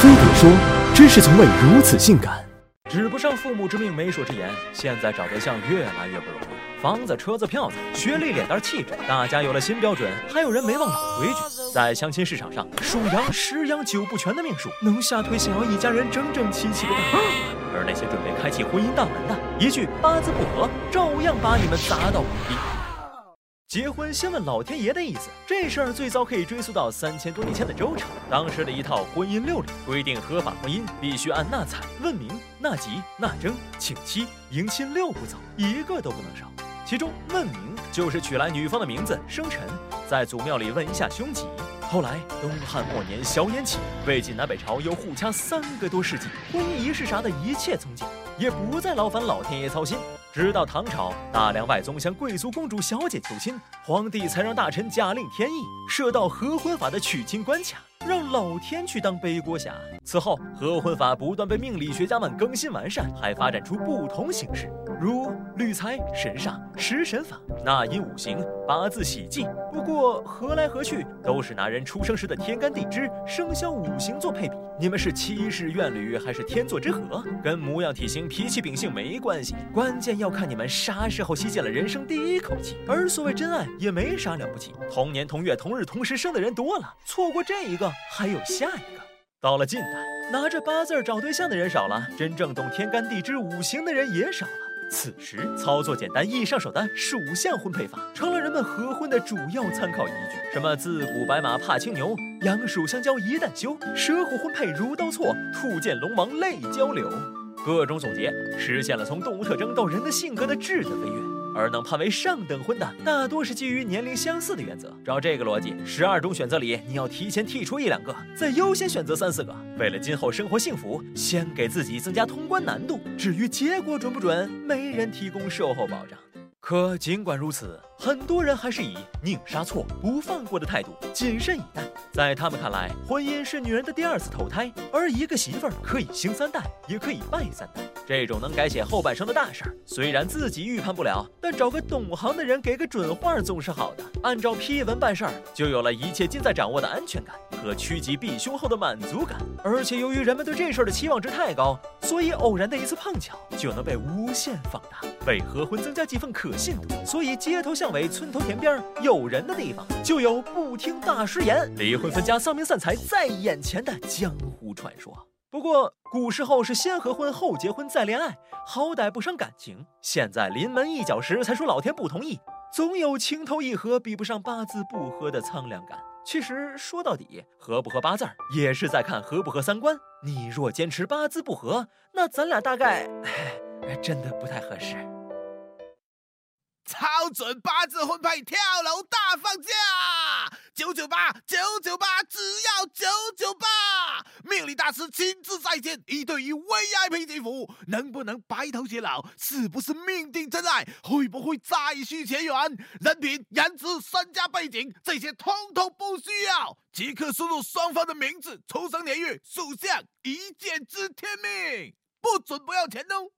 非得说：“知识从未如此性感。”指不上父母之命，媒妁之言。现在找对象越来越不容易，房子、车子、票子、学历、脸蛋、气质，大家有了新标准，还有人没忘老规矩。在相亲市场上，属羊、十羊九不全的命数，能吓退想要一家人整整齐齐的大而那些准备开启婚姻大门的，一句八字不合，照样把你们砸到谷底。结婚先问老天爷的意思，这事儿最早可以追溯到三千多年前的周朝。当时的一套婚姻六礼规定，合法婚姻必须按纳采、问名、纳吉、纳征、请妻、迎亲六步走，一个都不能少。其中问名就是取来女方的名字、生辰，在祖庙里问一下凶吉。后来东汉末年硝烟起，魏晋南北朝又互掐三个多世纪，婚姻仪式啥的一切从简，也不再劳烦老天爷操心。直到唐朝，大梁外宗向贵族公主小姐求亲，皇帝才让大臣假令天意，设到合婚法的娶亲关卡，让老天去当背锅侠。此后，合婚法不断被命理学家们更新完善，还发展出不同形式，如律财、神煞、食神法、纳音五行、八字喜忌。不过合来合去，都是拿人出生时的天干地支、生肖五行做配比。你们是七世怨侣还是天作之合，跟模样、体型、脾气、秉性没关系，关键要看你们啥时候吸进了人生第一口气。而所谓真爱也没啥了不起，同年同月同日同时生的人多了，错过这一个还有下一个。到了近代，拿着八字找对象的人少了，真正懂天干地支五行的人也少了。此时，操作简单易上手的属相婚配法成了人们合婚的主要参考依据。什么自古白马怕青牛，羊鼠相交一旦休，蛇虎婚配如刀错，兔见龙王泪交流，各种总结实现了从动物特征到人的性格的质的飞跃。而能判为上等婚的，大多是基于年龄相似的原则。照这个逻辑，十二种选择里，你要提前剔出一两个，再优先选择三四个。为了今后生活幸福，先给自己增加通关难度。至于结果准不准，没人提供售后保障。可尽管如此，很多人还是以宁杀错不放过的态度谨慎以待。在他们看来，婚姻是女人的第二次投胎，而一个媳妇儿可以兴三代，也可以败三代。这种能改写后半生的大事儿，虽然自己预判不了，但找个懂行的人给个准话总是好的。按照批文办事儿，就有了一切尽在掌握的安全感和趋吉避凶后的满足感。而且由于人们对这事儿的期望值太高，所以偶然的一次碰巧就能被无限放大，为合婚增加几分可信度。所以街头巷为、村头田边有人的地方，就有不听大师言，离婚分家、丧命散财在眼前的江湖传说。不过，古时候是先合婚后结婚再恋爱，好歹不伤感情。现在临门一脚时才说老天不同意，总有情投意合比不上八字不合的苍凉感。其实说到底，合不合八字儿也是在看合不合三观。你若坚持八字不合，那咱俩大概，唉，真的不太合适。超准八字婚配跳楼大放价，九九八九九八，只要九九八。命理大师亲自在线，一对一 VIP 接服，能不能白头偕老？是不是命定真爱？会不会再续前缘？人品、颜值、身家背景，这些通通不需要，即刻输入双方的名字、出生年月、属相，一键知天命，不准不要钱哦。